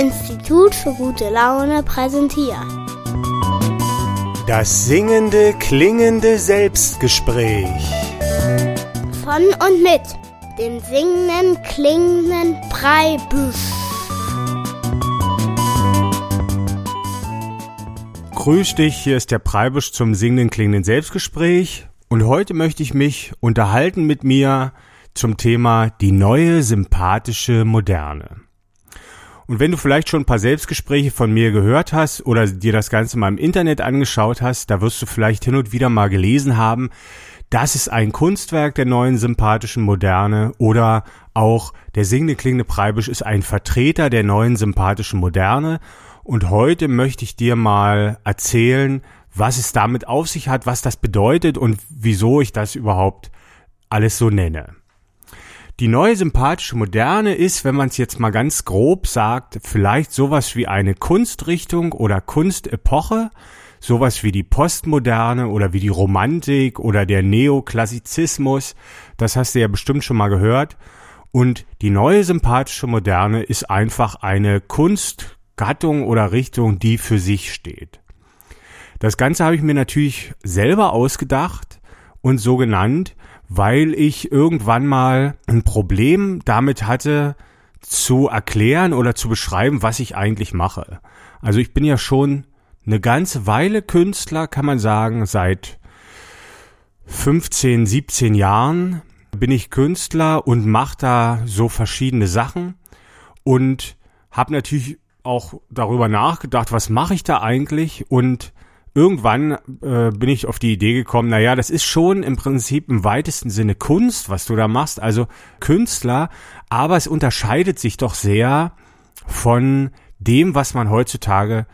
Institut für gute Laune präsentiert. Das singende, klingende Selbstgespräch. Von und mit dem singenden, klingenden Breibüsch. Grüß dich, hier ist der Preibisch zum singenden, klingenden Selbstgespräch. Und heute möchte ich mich unterhalten mit mir zum Thema die neue sympathische Moderne. Und wenn du vielleicht schon ein paar Selbstgespräche von mir gehört hast oder dir das Ganze mal im Internet angeschaut hast, da wirst du vielleicht hin und wieder mal gelesen haben, das ist ein Kunstwerk der neuen sympathischen Moderne oder auch der singende klingende Preibisch ist ein Vertreter der neuen sympathischen Moderne. Und heute möchte ich dir mal erzählen, was es damit auf sich hat, was das bedeutet und wieso ich das überhaupt alles so nenne. Die neue sympathische Moderne ist, wenn man es jetzt mal ganz grob sagt, vielleicht sowas wie eine Kunstrichtung oder Kunstepoche, sowas wie die Postmoderne oder wie die Romantik oder der Neoklassizismus. Das hast du ja bestimmt schon mal gehört. Und die neue sympathische Moderne ist einfach eine Kunstgattung oder Richtung, die für sich steht. Das Ganze habe ich mir natürlich selber ausgedacht und so genannt, weil ich irgendwann mal ein Problem damit hatte, zu erklären oder zu beschreiben, was ich eigentlich mache. Also ich bin ja schon eine ganze Weile Künstler, kann man sagen, seit 15, 17 Jahren bin ich Künstler und mache da so verschiedene Sachen und habe natürlich auch darüber nachgedacht, was mache ich da eigentlich und irgendwann äh, bin ich auf die Idee gekommen, naja, das ist schon im Prinzip im weitesten Sinne Kunst, was du da machst, also Künstler, aber es unterscheidet sich doch sehr von dem, was man heutzutage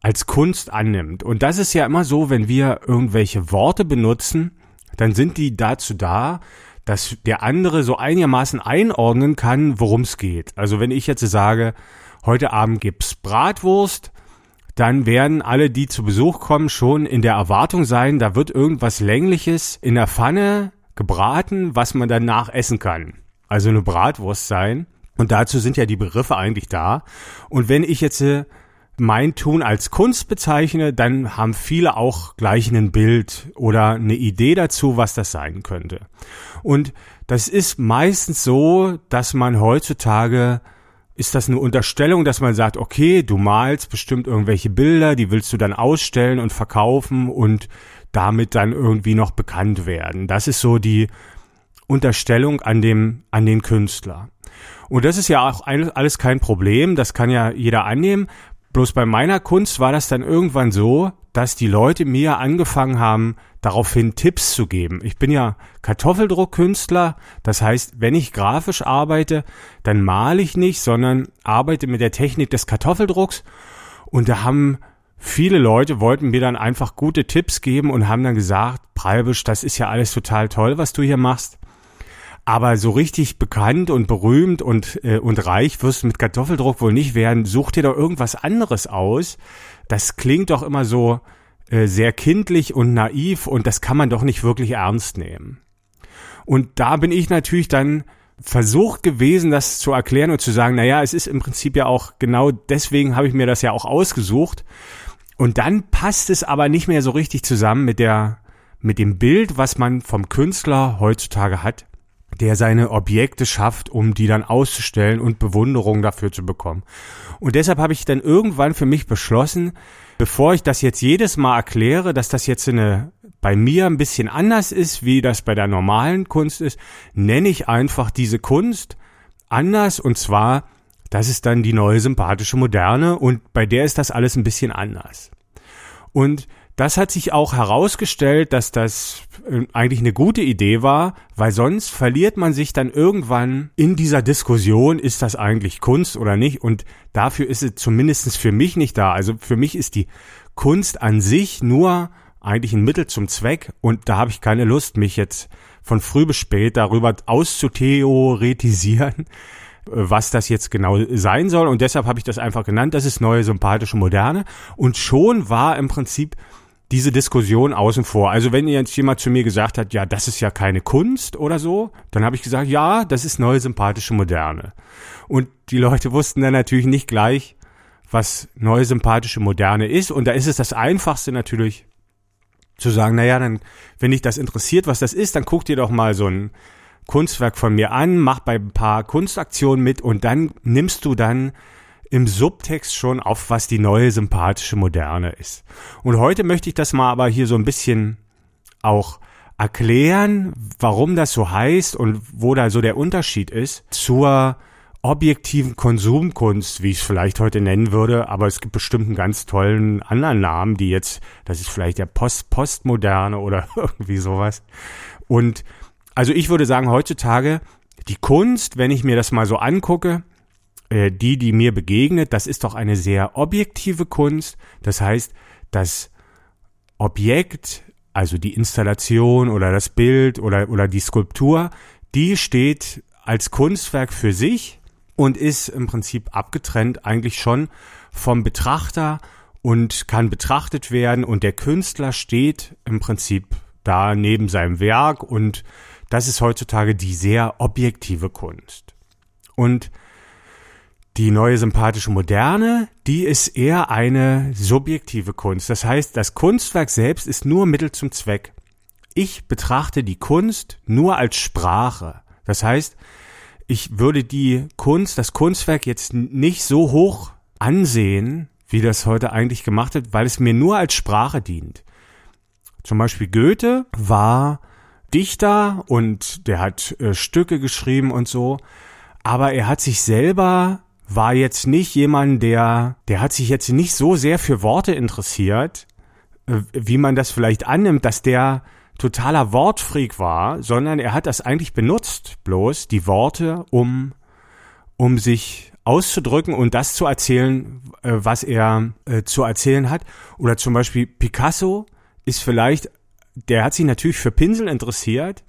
als Kunst annimmt. Und das ist ja immer so, wenn wir irgendwelche Worte benutzen, dann sind die dazu da, dass der andere so einigermaßen einordnen kann, worum es geht. Also wenn ich jetzt sage, heute Abend gibt's Bratwurst, dann werden alle, die zu Besuch kommen, schon in der Erwartung sein, da wird irgendwas Längliches in der Pfanne gebraten, was man danach essen kann. Also eine Bratwurst sein. Und dazu sind ja die Begriffe eigentlich da. Und wenn ich jetzt äh, mein Tun als Kunst bezeichne, dann haben viele auch gleich ein Bild oder eine Idee dazu, was das sein könnte. Und das ist meistens so, dass man heutzutage ist das eine Unterstellung, dass man sagt, okay, du malst bestimmt irgendwelche Bilder, die willst du dann ausstellen und verkaufen und damit dann irgendwie noch bekannt werden. Das ist so die Unterstellung an dem, an den Künstler. Und das ist ja auch alles kein Problem, das kann ja jeder annehmen. Bloß bei meiner Kunst war das dann irgendwann so, dass die Leute mir angefangen haben, daraufhin Tipps zu geben. Ich bin ja Kartoffeldruckkünstler, das heißt, wenn ich grafisch arbeite, dann male ich nicht, sondern arbeite mit der Technik des Kartoffeldrucks und da haben viele Leute wollten mir dann einfach gute Tipps geben und haben dann gesagt, Preibisch, das ist ja alles total toll, was du hier machst. Aber so richtig bekannt und berühmt und, äh, und reich wirst du mit Kartoffeldruck wohl nicht werden. Such dir doch irgendwas anderes aus. Das klingt doch immer so, äh, sehr kindlich und naiv und das kann man doch nicht wirklich ernst nehmen. Und da bin ich natürlich dann versucht gewesen, das zu erklären und zu sagen, na ja, es ist im Prinzip ja auch genau deswegen habe ich mir das ja auch ausgesucht. Und dann passt es aber nicht mehr so richtig zusammen mit der, mit dem Bild, was man vom Künstler heutzutage hat, der seine Objekte schafft, um die dann auszustellen und Bewunderung dafür zu bekommen. Und deshalb habe ich dann irgendwann für mich beschlossen, bevor ich das jetzt jedes Mal erkläre, dass das jetzt eine bei mir ein bisschen anders ist, wie das bei der normalen Kunst ist, nenne ich einfach diese Kunst anders und zwar, das ist dann die neue sympathische Moderne und bei der ist das alles ein bisschen anders. Und das hat sich auch herausgestellt, dass das äh, eigentlich eine gute Idee war, weil sonst verliert man sich dann irgendwann in dieser Diskussion, ist das eigentlich Kunst oder nicht? Und dafür ist es zumindestens für mich nicht da. Also für mich ist die Kunst an sich nur eigentlich ein Mittel zum Zweck und da habe ich keine Lust, mich jetzt von früh bis spät darüber auszutheoretisieren, was das jetzt genau sein soll. Und deshalb habe ich das einfach genannt. Das ist neue sympathische Moderne. Und schon war im Prinzip diese Diskussion außen vor. Also wenn jetzt jemand zu mir gesagt hat, ja, das ist ja keine Kunst oder so, dann habe ich gesagt, ja, das ist neue sympathische Moderne. Und die Leute wussten dann natürlich nicht gleich, was neue sympathische Moderne ist. Und da ist es das Einfachste natürlich zu sagen, naja, dann, wenn dich das interessiert, was das ist, dann guck dir doch mal so ein Kunstwerk von mir an, mach bei ein paar Kunstaktionen mit und dann nimmst du dann im Subtext schon auf, was die neue sympathische Moderne ist. Und heute möchte ich das mal aber hier so ein bisschen auch erklären, warum das so heißt und wo da so der Unterschied ist zur objektiven Konsumkunst, wie ich es vielleicht heute nennen würde, aber es gibt bestimmt einen ganz tollen anderen Namen, die jetzt, das ist vielleicht der Post Postmoderne oder irgendwie sowas. Und also ich würde sagen, heutzutage die Kunst, wenn ich mir das mal so angucke, äh, die, die mir begegnet, das ist doch eine sehr objektive Kunst. Das heißt, das Objekt, also die Installation oder das Bild oder, oder die Skulptur, die steht als Kunstwerk für sich und ist im Prinzip abgetrennt eigentlich schon vom Betrachter und kann betrachtet werden und der Künstler steht im Prinzip da neben seinem Werk und das ist heutzutage die sehr objektive Kunst. Und die neue sympathische Moderne, die ist eher eine subjektive Kunst. Das heißt, das Kunstwerk selbst ist nur Mittel zum Zweck. Ich betrachte die Kunst nur als Sprache. Das heißt, ich würde die Kunst, das Kunstwerk jetzt nicht so hoch ansehen, wie das heute eigentlich gemacht wird, weil es mir nur als Sprache dient. Zum Beispiel Goethe war Dichter und der hat äh, Stücke geschrieben und so, aber er hat sich selber war jetzt nicht jemand, der, der hat sich jetzt nicht so sehr für Worte interessiert, äh, wie man das vielleicht annimmt, dass der totaler Wortfreak war, sondern er hat das eigentlich benutzt, bloß die Worte, um, um sich auszudrücken und das zu erzählen, äh, was er äh, zu erzählen hat. Oder zum Beispiel Picasso ist vielleicht, der hat sich natürlich für Pinsel interessiert,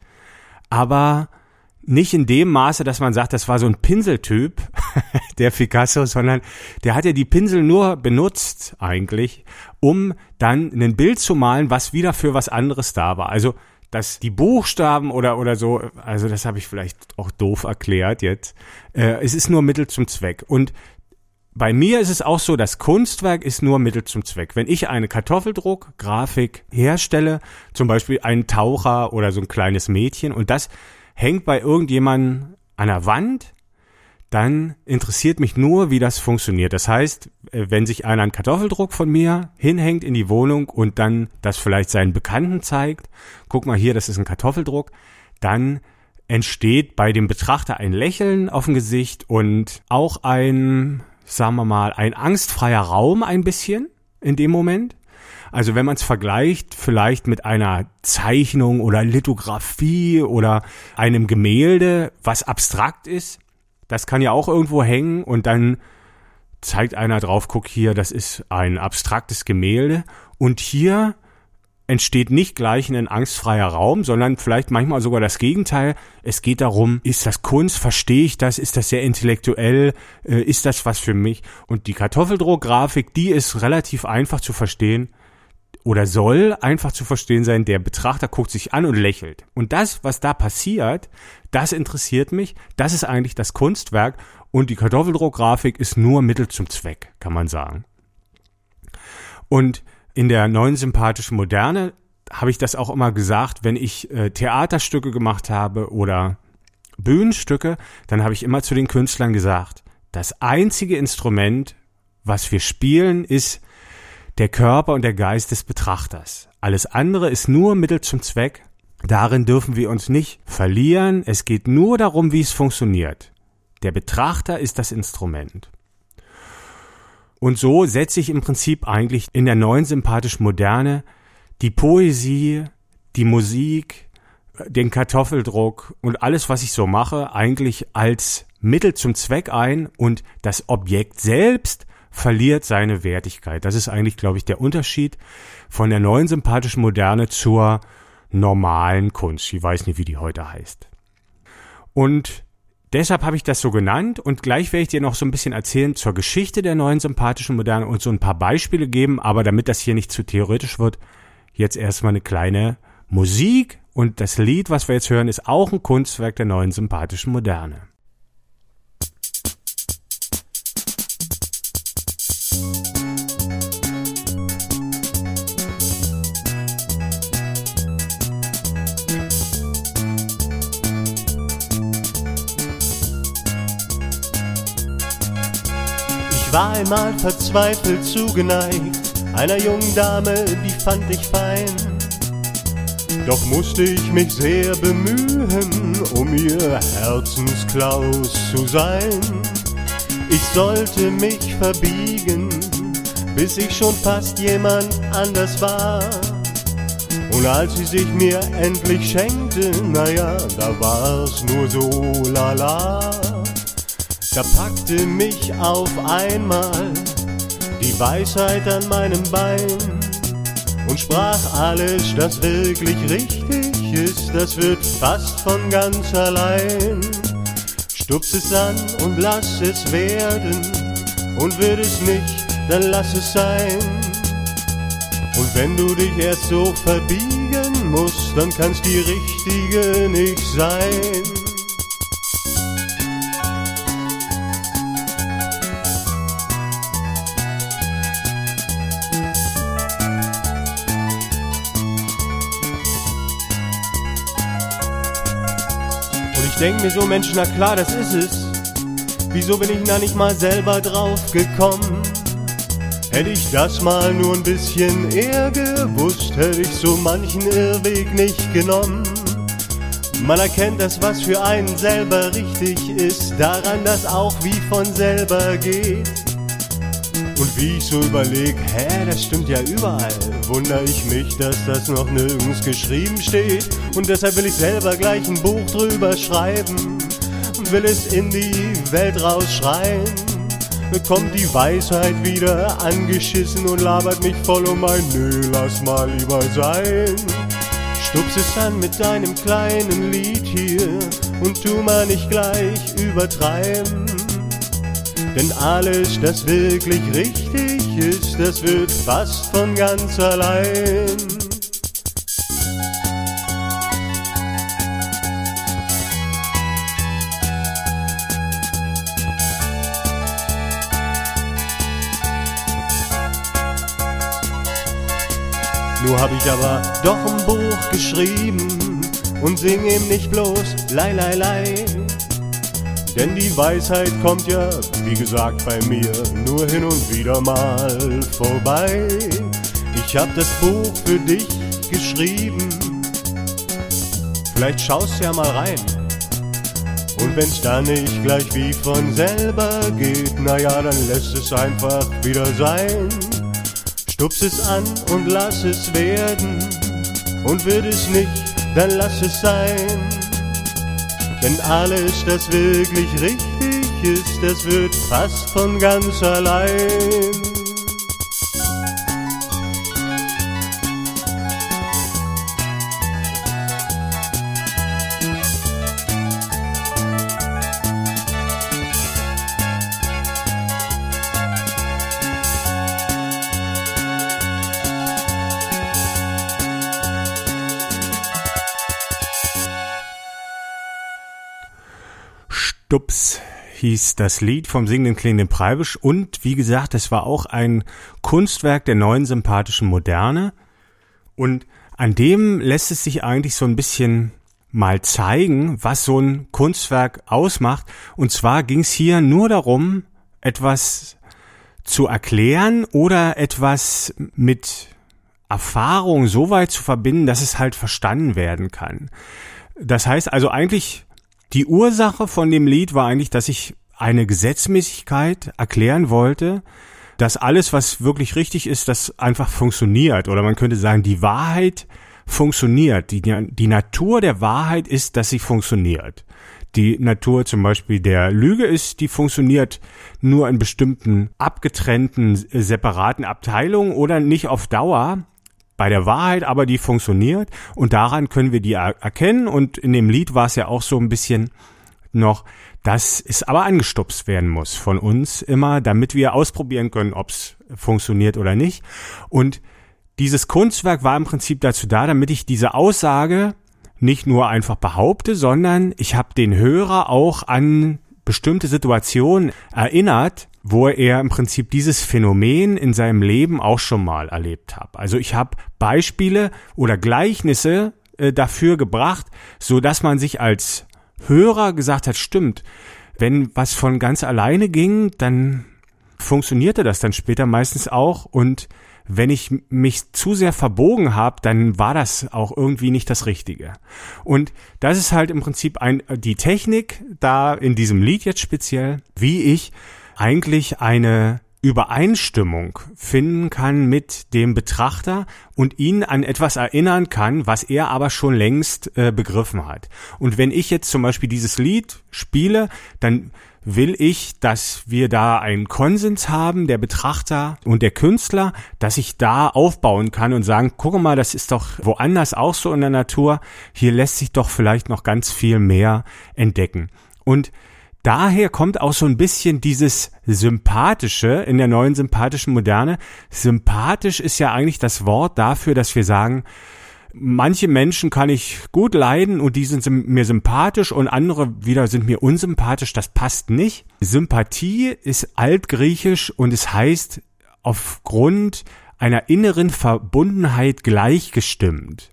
aber nicht in dem Maße, dass man sagt, das war so ein Pinseltyp, der Picasso, sondern der hat ja die Pinsel nur benutzt eigentlich, um dann ein Bild zu malen, was wieder für was anderes da war. Also dass die Buchstaben oder oder so, also das habe ich vielleicht auch doof erklärt jetzt. Äh, es ist nur Mittel zum Zweck und bei mir ist es auch so, das Kunstwerk ist nur Mittel zum Zweck. Wenn ich eine Kartoffeldruck-Grafik herstelle, zum Beispiel einen Taucher oder so ein kleines Mädchen und das hängt bei irgendjemandem an der Wand, dann interessiert mich nur, wie das funktioniert. Das heißt, äh, wenn sich einer einen Kartoffeldruck von mir hinhängt in die Wohnung und dann das vielleicht seinen Bekannten zeigt, guck mal hier, das ist ein Kartoffeldruck, dann entsteht bei dem Betrachter ein Lächeln auf dem Gesicht und auch ein, sagen wir mal, ein angstfreier Raum ein bisschen in dem Moment. Also wenn man es vergleicht, vielleicht mit einer Zeichnung oder Lithografie oder einem Gemälde, was abstrakt ist, das kann ja auch irgendwo hängen und dann zeigt einer drauf, guck hier, das ist ein abstraktes Gemälde und hier entsteht nicht gleich ein angstfreier Raum, sondern vielleicht manchmal sogar das Gegenteil. Es geht darum, ist das Kunst, verstehe ich das, ist das sehr intellektuell, äh, ist das was für mich? Und die Kartoffeldruckgrafik, die ist relativ einfach zu verstehen oder soll einfach zu verstehen sein, der Betrachter guckt sich an und lächelt. Und das, was da passiert, das interessiert mich, das ist eigentlich das Kunstwerk und die Kartoffeldruckgrafik ist nur Mittel zum Zweck, kann man sagen. Und in der neuen sympathischen Moderne habe ich das auch immer gesagt, wenn ich äh, Theaterstücke gemacht habe oder Bühnenstücke, dann habe ich immer zu den Künstlern gesagt, das einzige Instrument, was wir spielen, ist der Körper und der Geist des Betrachters. Alles andere ist nur Mittel zum Zweck. Darin dürfen wir uns nicht verlieren. Es geht nur darum, wie es funktioniert. Der Betrachter ist das Instrument. Und so setze ich im Prinzip eigentlich in der neuen sympathischen Moderne die Poesie, die Musik, den Kartoffeldruck und alles, was ich so mache, eigentlich als Mittel zum Zweck ein und das Objekt selbst verliert seine Wertigkeit. Das ist eigentlich, glaube ich, der Unterschied von der neuen sympathischen Moderne zur normalen Kunst. Ich weiß nicht, wie die heute heißt. Und deshalb habe ich das so genannt und gleich werde ich dir noch so ein bisschen erzählen zur Geschichte der neuen sympathischen Moderne und so ein paar Beispiele geben, aber damit das hier nicht zu theoretisch wird, jetzt erstmal eine kleine Musik und das Lied, was wir jetzt hören, ist auch ein Kunstwerk der neuen sympathischen Moderne. Ich war einmal verzweifelt zugeneigt einer jungen Dame, die fand ich fein. Doch musste ich mich sehr bemühen, um ihr Herzensklaus zu sein. Ich sollte mich verbiegen, bis ich schon fast jemand anders war. Und als sie sich mir endlich schenkte, naja, da war's nur so lala. Da packte mich auf einmal die Weisheit an meinem Bein und sprach alles, das wirklich richtig ist, das wird fast von ganz allein. Stups es an und lass es werden und wird es nicht, dann lass es sein. Und wenn du dich erst so verbiegen musst, dann kann's die richtige nicht sein. denk mir so, Mensch, na klar, das ist es. Wieso bin ich da nicht mal selber drauf gekommen? Hätte ich das mal nur ein bisschen eher gewusst, hätte ich so manchen Irrweg nicht genommen. Man erkennt das, was für einen selber richtig ist, daran, dass auch wie von selber geht. Und wie ich so überleg, hä, das stimmt ja überall, wundere ich mich, dass das noch nirgends geschrieben steht. Und deshalb will ich selber gleich ein Buch drüber schreiben und will es in die Welt rausschreien. Kommt die Weisheit wieder angeschissen und labert mich voll um ein Nö, lass mal lieber sein. Stups es an mit deinem kleinen Lied hier und tu mal nicht gleich übertreiben. Denn alles, das wirklich richtig ist, das wird fast von ganz allein. Nur hab ich aber doch ein Buch geschrieben und sing ihm nicht bloß Lei, Lei, Lei. Denn die Weisheit kommt ja, wie gesagt, bei mir nur hin und wieder mal vorbei. Ich hab das Buch für dich geschrieben, vielleicht schaust ja mal rein. Und wenn's dann nicht gleich wie von selber geht, naja, dann lässt es einfach wieder sein. Stups es an und lass es werden. Und wird es nicht, dann lass es sein. Denn alles, das wirklich richtig ist, das wird fast von ganz allein. Hieß das Lied vom singenden klingenden Preibisch und wie gesagt, es war auch ein Kunstwerk der neuen sympathischen Moderne. Und an dem lässt es sich eigentlich so ein bisschen mal zeigen, was so ein Kunstwerk ausmacht. Und zwar ging es hier nur darum, etwas zu erklären oder etwas mit Erfahrung so weit zu verbinden, dass es halt verstanden werden kann. Das heißt also eigentlich die Ursache von dem Lied war eigentlich, dass ich eine Gesetzmäßigkeit erklären wollte, dass alles, was wirklich richtig ist, das einfach funktioniert. Oder man könnte sagen, die Wahrheit funktioniert. Die, die Natur der Wahrheit ist, dass sie funktioniert. Die Natur zum Beispiel der Lüge ist, die funktioniert nur in bestimmten abgetrennten, separaten Abteilungen oder nicht auf Dauer bei der Wahrheit, aber die funktioniert und daran können wir die erkennen. Und in dem Lied war es ja auch so ein bisschen noch, dass es aber angestupst werden muss von uns immer, damit wir ausprobieren können, ob es funktioniert oder nicht. Und dieses Kunstwerk war im Prinzip dazu da, damit ich diese Aussage nicht nur einfach behaupte, sondern ich habe den Hörer auch an bestimmte Situationen erinnert, wo er im Prinzip dieses Phänomen in seinem Leben auch schon mal erlebt hat. Also ich habe Beispiele oder Gleichnisse äh, dafür gebracht, so dass man sich als Hörer gesagt hat, stimmt, wenn was von ganz alleine ging, dann funktionierte das dann später meistens auch und wenn ich mich zu sehr verbogen habe, dann war das auch irgendwie nicht das Richtige. Und das ist halt im Prinzip ein, die Technik da in diesem Lied jetzt speziell, wie ich eigentlich eine Übereinstimmung finden kann mit dem Betrachter und ihn an etwas erinnern kann, was er aber schon längst äh, begriffen hat. Und wenn ich jetzt zum Beispiel dieses Lied spiele, dann will ich, dass wir da einen Konsens haben, der Betrachter und der Künstler, dass ich da aufbauen kann und sagen, guck mal, das ist doch woanders auch so in der Natur, hier lässt sich doch vielleicht noch ganz viel mehr entdecken. Und daher kommt auch so ein bisschen dieses Sympathische in der neuen sympathischen Moderne. Sympathisch ist ja eigentlich das Wort dafür, dass wir sagen, manche Menschen kann ich gut leiden und die sind mir sympathisch und andere wieder sind mir unsympathisch. Das passt nicht. Sympathie ist altgriechisch und es heißt aufgrund einer inneren Verbundenheit gleichgestimmt.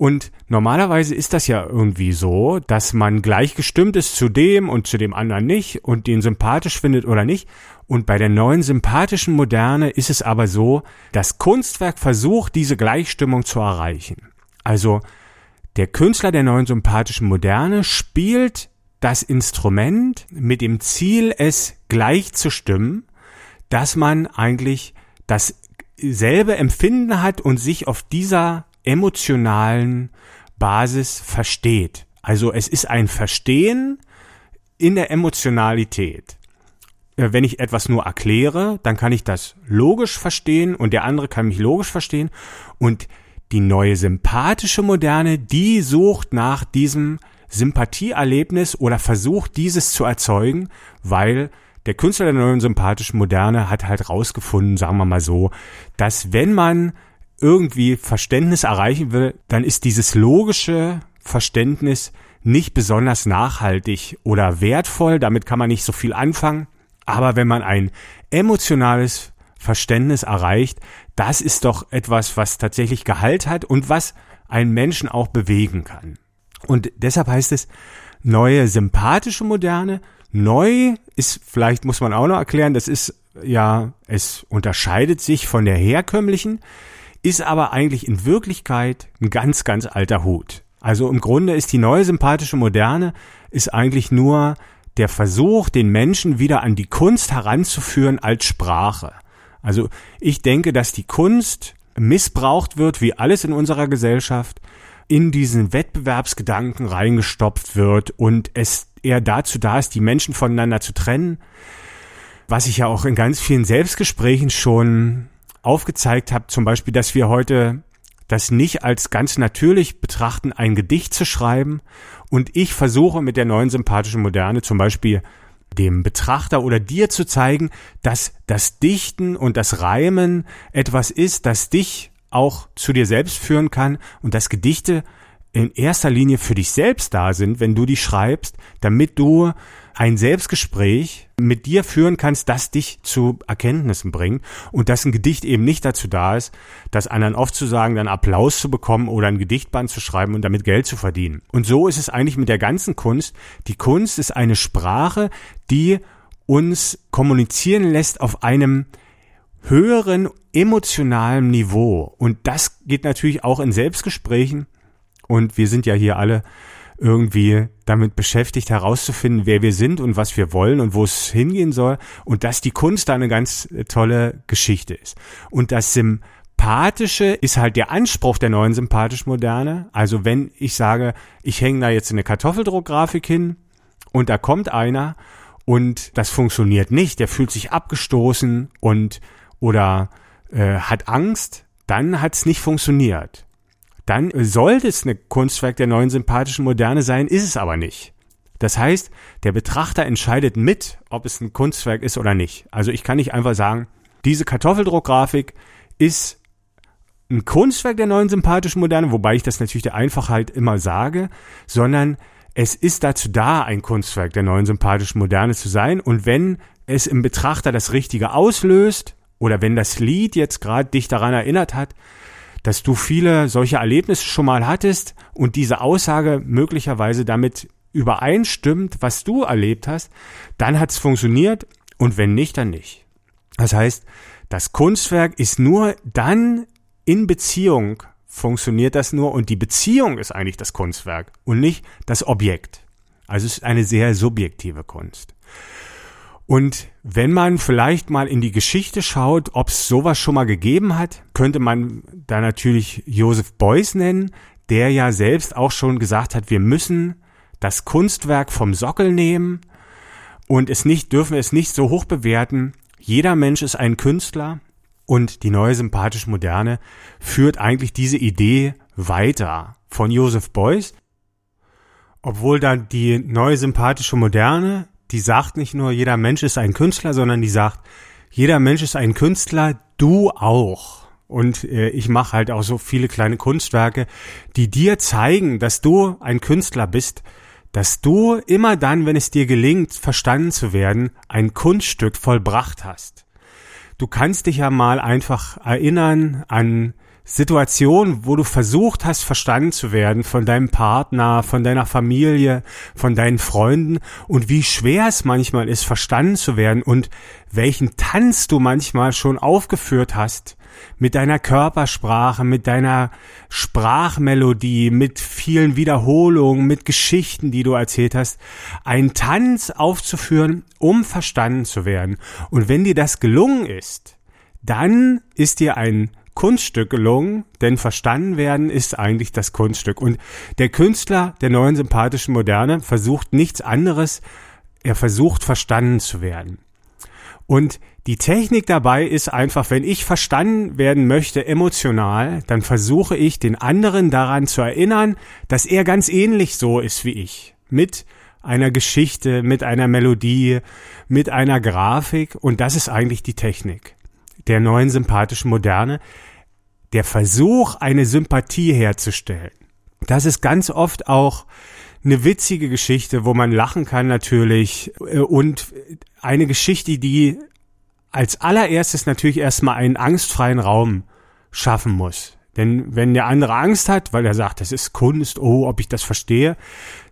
Und normalerweise ist das ja irgendwie so, dass man gleichgestimmt ist zu dem und zu dem anderen nicht und den sympathisch findet oder nicht. Und bei der neuen sympathischen Moderne ist es aber so, das Kunstwerk versucht, diese Gleichstimmung zu erreichen. Also der Künstler der neuen sympathischen Moderne spielt das Instrument mit dem Ziel, es gleichzustimmen, dass man eigentlich dasselbe Empfinden hat und sich auf dieser emotionalen Basis versteht. Also es ist ein Verstehen in der Emotionalität. Äh, wenn ich etwas nur erkläre, dann kann ich das logisch verstehen und der andere kann mich logisch verstehen. Und die neue sympathische Moderne, die sucht nach diesem Sympathieerlebnis oder versucht dieses zu erzeugen, weil der Künstler der neuen sympathischen Moderne hat halt rausgefunden, sagen wir mal so, dass wenn man irgendwie Verständnis erreichen will, dann ist dieses logische Verständnis nicht besonders nachhaltig oder wertvoll, damit kann man nicht so viel anfangen. Aber wenn man ein emotionales Verständnis erreicht, das ist doch etwas, was tatsächlich Gehalt hat und was einen Menschen auch bewegen kann. Und deshalb heißt es neue sympathische Moderne. Neu ist, vielleicht muss man auch noch erklären, das ist ja, es unterscheidet sich von der herkömmlichen ist aber eigentlich in Wirklichkeit ein ganz, ganz alter Hut. Also im Grunde ist die neue sympathische Moderne ist eigentlich nur der Versuch, den Menschen wieder an die Kunst heranzuführen als Sprache. Also ich denke, dass die Kunst missbraucht wird, wie alles in unserer Gesellschaft, in diesen Wettbewerbsgedanken reingestopft wird und es eher dazu da ist, die Menschen voneinander zu trennen, was ich ja auch in ganz vielen Selbstgesprächen schon aufgezeigt habe, zum Beispiel, dass wir heute das nicht als ganz natürlich betrachten, ein Gedicht zu schreiben. Und ich versuche mit der neuen sympathischen Moderne zum Beispiel dem Betrachter oder dir zu zeigen, dass das Dichten und das Reimen etwas ist, das dich auch zu dir selbst führen kann und dass Gedichte in erster Linie für dich selbst da sind, wenn du die schreibst, damit du ein Selbstgespräch mit dir führen kannst, das dich zu Erkenntnissen bringt und dass ein Gedicht eben nicht dazu da ist, das anderen oft zu sagen, dann Applaus zu bekommen oder ein Gedichtband zu schreiben und damit Geld zu verdienen. Und so ist es eigentlich mit der ganzen Kunst. Die Kunst ist eine Sprache, die uns kommunizieren lässt auf einem höheren emotionalen Niveau. Und das geht natürlich auch in Selbstgesprächen. Und wir sind ja hier alle irgendwie damit beschäftigt herauszufinden, wer wir sind und was wir wollen und wo es hingehen soll und dass die Kunst da eine ganz tolle Geschichte ist. Und das Sympathische ist halt der Anspruch der neuen sympathisch-moderne. Also wenn ich sage, ich hänge da jetzt eine Kartoffeldruckgrafik hin und da kommt einer und das funktioniert nicht, der fühlt sich abgestoßen und oder äh, hat Angst, dann hat es nicht funktioniert dann sollte es ein Kunstwerk der neuen sympathischen Moderne sein, ist es aber nicht. Das heißt, der Betrachter entscheidet mit, ob es ein Kunstwerk ist oder nicht. Also ich kann nicht einfach sagen, diese Kartoffeldruckgrafik ist ein Kunstwerk der neuen sympathischen Moderne, wobei ich das natürlich der Einfachheit immer sage, sondern es ist dazu da, ein Kunstwerk der neuen sympathischen Moderne zu sein. Und wenn es im Betrachter das Richtige auslöst, oder wenn das Lied jetzt gerade dich daran erinnert hat, dass du viele solche Erlebnisse schon mal hattest und diese Aussage möglicherweise damit übereinstimmt, was du erlebt hast, dann hat es funktioniert und wenn nicht, dann nicht. Das heißt, das Kunstwerk ist nur dann in Beziehung funktioniert das nur und die Beziehung ist eigentlich das Kunstwerk und nicht das Objekt. Also es ist eine sehr subjektive Kunst. Und wenn man vielleicht mal in die Geschichte schaut, ob es sowas schon mal gegeben hat, könnte man da natürlich Joseph Beuys nennen, der ja selbst auch schon gesagt hat, wir müssen das Kunstwerk vom Sockel nehmen und es nicht, dürfen es nicht so hoch bewerten. Jeder Mensch ist ein Künstler und die neue sympathisch moderne führt eigentlich diese Idee weiter von Joseph Beuys. Obwohl dann die neue sympathische moderne die sagt nicht nur, jeder Mensch ist ein Künstler, sondern die sagt, jeder Mensch ist ein Künstler, du auch. Und äh, ich mache halt auch so viele kleine Kunstwerke, die dir zeigen, dass du ein Künstler bist, dass du immer dann, wenn es dir gelingt, verstanden zu werden, ein Kunststück vollbracht hast. Du kannst dich ja mal einfach erinnern an Situation, wo du versucht hast, verstanden zu werden von deinem Partner, von deiner Familie, von deinen Freunden und wie schwer es manchmal ist, verstanden zu werden und welchen Tanz du manchmal schon aufgeführt hast mit deiner Körpersprache, mit deiner Sprachmelodie, mit vielen Wiederholungen, mit Geschichten, die du erzählt hast, einen Tanz aufzuführen, um verstanden zu werden. Und wenn dir das gelungen ist, dann ist dir ein Kunststück gelungen, denn verstanden werden ist eigentlich das Kunststück. Und der Künstler der neuen sympathischen Moderne versucht nichts anderes, er versucht verstanden zu werden. Und die Technik dabei ist einfach, wenn ich verstanden werden möchte emotional, dann versuche ich den anderen daran zu erinnern, dass er ganz ähnlich so ist wie ich. Mit einer Geschichte, mit einer Melodie, mit einer Grafik. Und das ist eigentlich die Technik der neuen sympathischen Moderne, der Versuch, eine Sympathie herzustellen. Das ist ganz oft auch eine witzige Geschichte, wo man lachen kann natürlich äh, und eine Geschichte, die als allererstes natürlich erstmal einen angstfreien Raum schaffen muss. Denn wenn der andere Angst hat, weil er sagt, das ist Kunst, oh, ob ich das verstehe,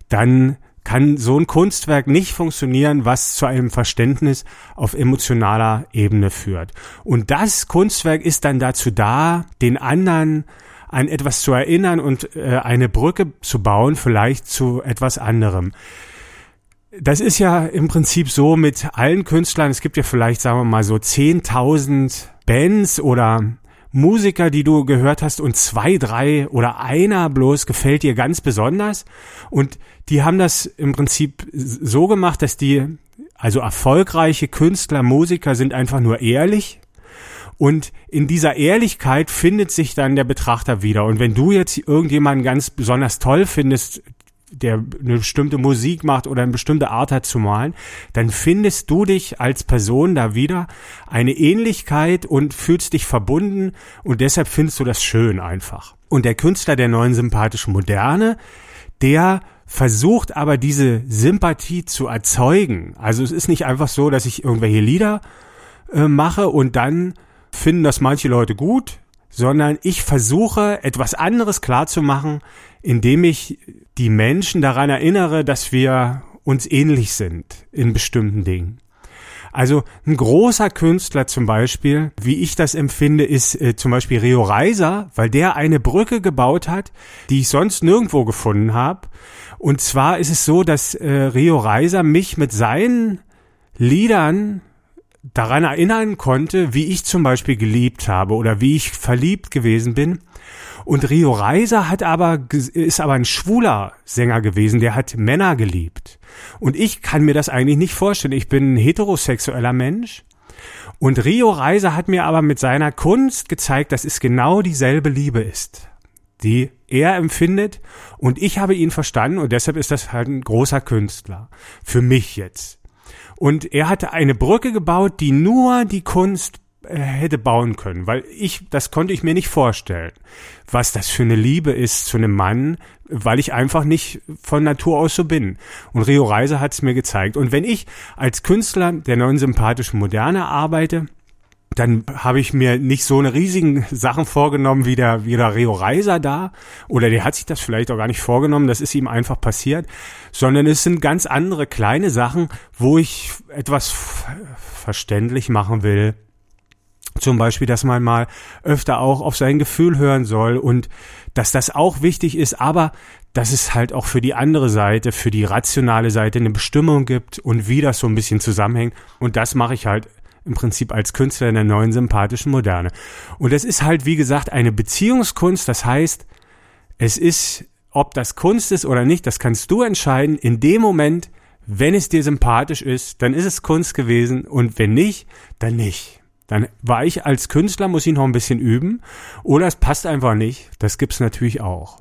dann kann so ein Kunstwerk nicht funktionieren, was zu einem Verständnis auf emotionaler Ebene führt. Und das Kunstwerk ist dann dazu da, den anderen an etwas zu erinnern und äh, eine Brücke zu bauen, vielleicht zu etwas anderem. Das ist ja im Prinzip so mit allen Künstlern. Es gibt ja vielleicht, sagen wir mal, so 10.000 Bands oder Musiker, die du gehört hast und zwei, drei oder einer bloß gefällt dir ganz besonders und die haben das im Prinzip so gemacht, dass die, also erfolgreiche Künstler, Musiker sind einfach nur ehrlich und in dieser Ehrlichkeit findet sich dann der Betrachter wieder. Und wenn du jetzt irgendjemanden ganz besonders toll findest, der eine bestimmte Musik macht oder eine bestimmte Art hat zu malen, dann findest du dich als Person da wieder eine Ähnlichkeit und fühlst dich verbunden und deshalb findest du das schön einfach. Und der Künstler der neuen sympathischen Moderne, der versucht aber diese Sympathie zu erzeugen. Also es ist nicht einfach so, dass ich irgendwelche Lieder äh, mache und dann finden das manche Leute gut, sondern ich versuche etwas anderes klarzumachen, indem ich die Menschen daran erinnere, dass wir uns ähnlich sind in bestimmten Dingen. Also ein großer Künstler zum Beispiel, wie ich das empfinde, ist äh, zum Beispiel Rio Reiser, weil der eine Brücke gebaut hat, die ich sonst nirgendwo gefunden habe. Und zwar ist es so, dass äh, Rio Reiser mich mit seinen Liedern daran erinnern konnte, wie ich zum Beispiel geliebt habe oder wie ich verliebt gewesen bin. Und Rio Reiser hat aber, ist aber ein schwuler Sänger gewesen, der hat Männer geliebt. Und ich kann mir das eigentlich nicht vorstellen. Ich bin ein heterosexueller Mensch. Und Rio Reiser hat mir aber mit seiner Kunst gezeigt, dass es genau dieselbe Liebe ist, die er empfindet. Und ich habe ihn verstanden und deshalb ist das halt ein großer Künstler. Für mich jetzt. Und er hatte eine Brücke gebaut, die nur die Kunst äh, hätte bauen können, weil ich, das konnte ich mir nicht vorstellen, was das für eine Liebe ist zu einem Mann, weil ich einfach nicht von Natur aus so bin. Und Rio Reiser hat es mir gezeigt. Und wenn ich als Künstler der neuen sympathischen Moderne arbeite, dann habe ich mir nicht so eine riesigen Sachen vorgenommen wie der, wie der Rio Reiser da. Oder der hat sich das vielleicht auch gar nicht vorgenommen, das ist ihm einfach passiert. Sondern es sind ganz andere kleine Sachen, wo ich etwas verständlich machen will. Zum Beispiel, dass man mal öfter auch auf sein Gefühl hören soll und dass das auch wichtig ist, aber dass es halt auch für die andere Seite, für die rationale Seite eine Bestimmung gibt und wie das so ein bisschen zusammenhängt. Und das mache ich halt im Prinzip als Künstler in der neuen sympathischen Moderne. Und es ist halt, wie gesagt, eine Beziehungskunst. Das heißt, es ist, ob das Kunst ist oder nicht, das kannst du entscheiden. In dem Moment, wenn es dir sympathisch ist, dann ist es Kunst gewesen. Und wenn nicht, dann nicht. Dann war ich als Künstler, muss ich noch ein bisschen üben. Oder es passt einfach nicht. Das gibt's natürlich auch.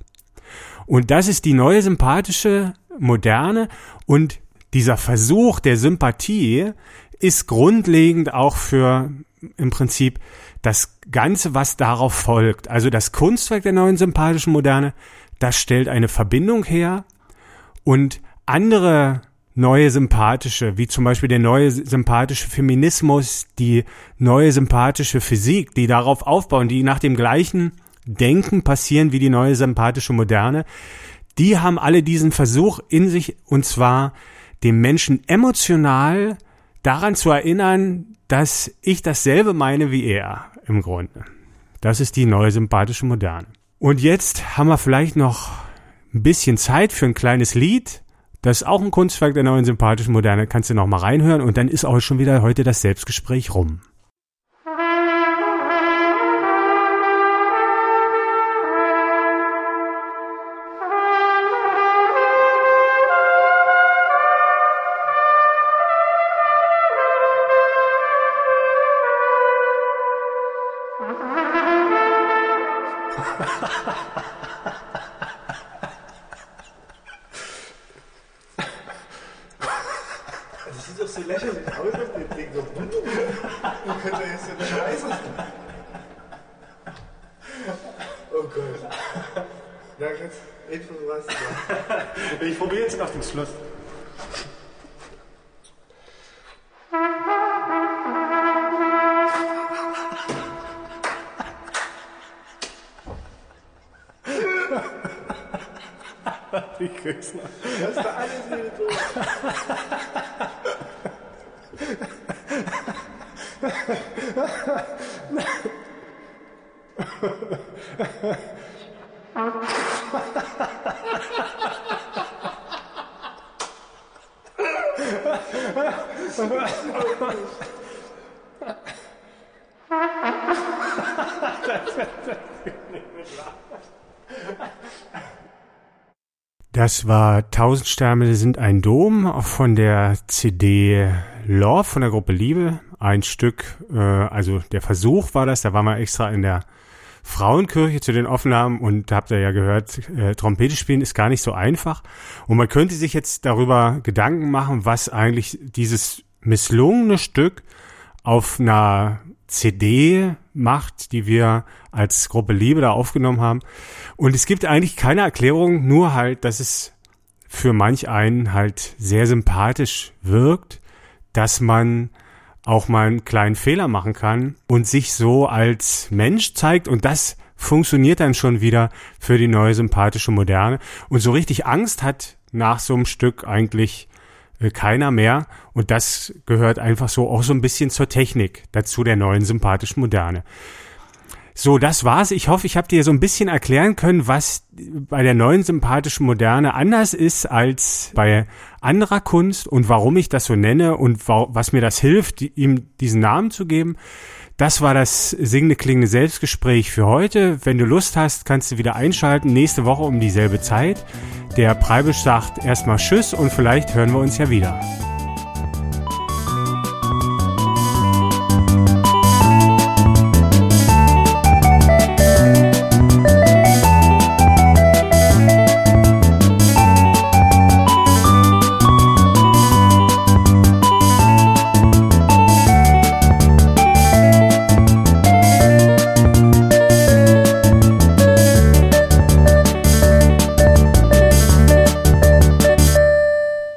Und das ist die neue sympathische Moderne. Und dieser Versuch der Sympathie ist grundlegend auch für im Prinzip das Ganze, was darauf folgt. Also das Kunstwerk der neuen sympathischen Moderne, das stellt eine Verbindung her und andere neue sympathische, wie zum Beispiel der neue sympathische Feminismus, die neue sympathische Physik, die darauf aufbauen, die nach dem gleichen Denken passieren wie die neue sympathische Moderne, die haben alle diesen Versuch in sich und zwar dem Menschen emotional daran zu erinnern, dass ich dasselbe meine wie er im Grunde. Das ist die neue sympathische Moderne. Und jetzt haben wir vielleicht noch ein bisschen Zeit für ein kleines Lied. Das ist auch ein Kunstwerk der neuen sympathischen Moderne. Kannst du noch mal reinhören und dann ist auch schon wieder heute das Selbstgespräch rum. so lächerlich aus auf dem Ding. So, hm, du könnte jetzt so eine Scheiße sein. Oh Gott. Na, jetzt, Info, was? Ich probiere jetzt nach dem Schluss. Ich krieg's mal. Das war Tausend Sterne sind ein Dom von der CD Love von der Gruppe Liebe. Ein Stück, äh, also der Versuch war das, da waren wir extra in der Frauenkirche zu den Aufnahmen und habt ihr ja gehört, äh, Trompete spielen ist gar nicht so einfach. Und man könnte sich jetzt darüber Gedanken machen, was eigentlich dieses misslungene Stück auf einer CD macht, die wir als Gruppe Liebe da aufgenommen haben. Und es gibt eigentlich keine Erklärung, nur halt, dass es für manch einen halt sehr sympathisch wirkt, dass man auch mal einen kleinen Fehler machen kann und sich so als Mensch zeigt und das funktioniert dann schon wieder für die neue sympathische Moderne und so richtig Angst hat nach so einem Stück eigentlich keiner mehr und das gehört einfach so auch so ein bisschen zur Technik dazu der neuen sympathischen Moderne. So, das war's. Ich hoffe, ich habe dir so ein bisschen erklären können, was bei der neuen sympathischen Moderne anders ist als bei anderer Kunst und warum ich das so nenne und was mir das hilft, ihm diesen Namen zu geben. Das war das singende klingende Selbstgespräch für heute. Wenn du Lust hast, kannst du wieder einschalten. Nächste Woche um dieselbe Zeit. Der Preibisch sagt erstmal Tschüss und vielleicht hören wir uns ja wieder.